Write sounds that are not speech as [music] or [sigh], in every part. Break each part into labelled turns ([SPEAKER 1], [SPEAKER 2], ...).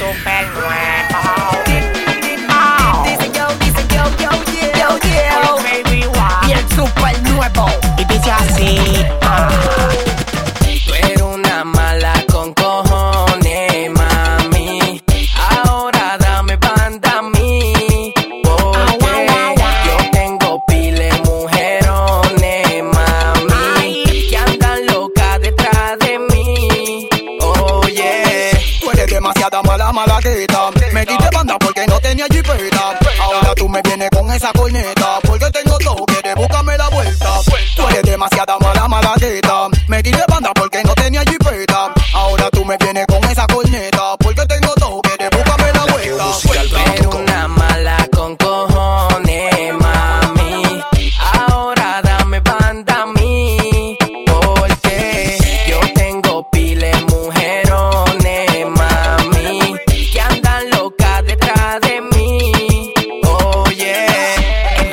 [SPEAKER 1] so fast. Demasiada mala, malagueta. Me diste banda porque no tenía jipeta. Ahora tú me vienes con esa corneta. Porque tengo todo, quieres búscame la vuelta. Tú eres demasiada mala, malagueta. Me diste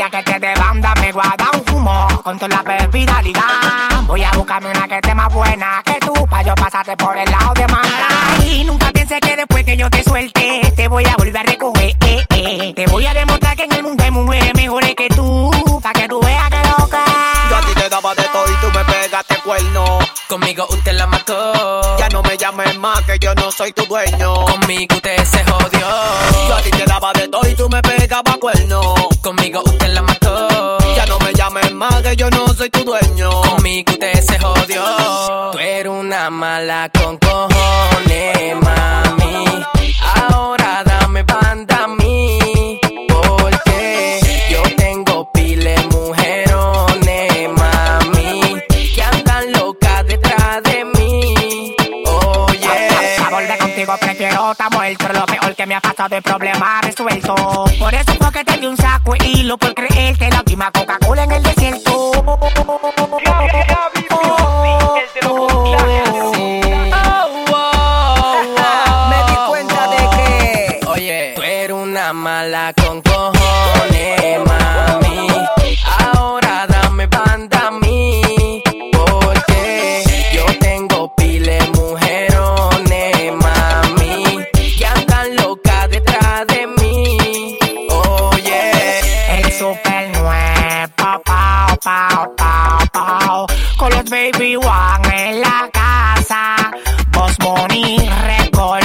[SPEAKER 2] Que
[SPEAKER 3] te de banda me guarda un humo con toda la bebida ligada. Voy a buscarme una que esté más buena que tú, pa' yo pasarte por el lado de mala. Y nunca pienses que después que yo te suelte, te voy a volver a recoger. eh, eh. Te voy a demostrar que en el mundo hay mujeres mejores que tú, pa' que tú veas que loca.
[SPEAKER 1] Yo a ti te daba de todo y tú me pegaste cuerno.
[SPEAKER 2] Conmigo usted la mató.
[SPEAKER 1] Ya no me llames más que yo no soy tu dueño.
[SPEAKER 2] Conmigo usted se jodió.
[SPEAKER 1] Yo a ti te daba de todo y tú me pegabas cuerno.
[SPEAKER 2] Conmigo usted la mató.
[SPEAKER 1] Ya no me llames más que yo no soy tu dueño.
[SPEAKER 2] Conmigo usted se jodió. Tú eres una mala con cojones, mami. Ahora dame banda a mí. Porque yo tengo pile mujerones, mami. Que andan locas detrás de mí. Oye.
[SPEAKER 3] A volver contigo prefiero estar muerto Lo peor que me ha pasado es problema resuelto Por eso fue que te di un de hilo Por creer que la última Coca-Cola en el desierto [laughs]
[SPEAKER 2] Me
[SPEAKER 4] di cuenta de que-
[SPEAKER 2] Oye, tú eres una mala con cojones, mami.
[SPEAKER 3] Pao, pao, pao. Con los baby one en la casa. Boss Money Record,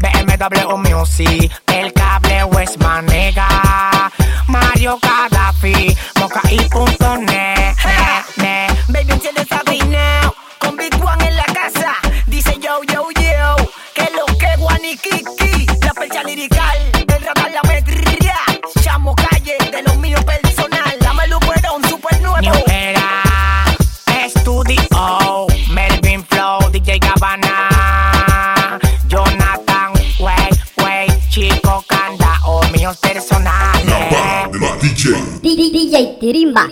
[SPEAKER 3] BMW Music, el cable Westman Mega, Mario Gaddafi, Moca y punto net, DJ。
[SPEAKER 5] DJ テリ
[SPEAKER 6] ンバ。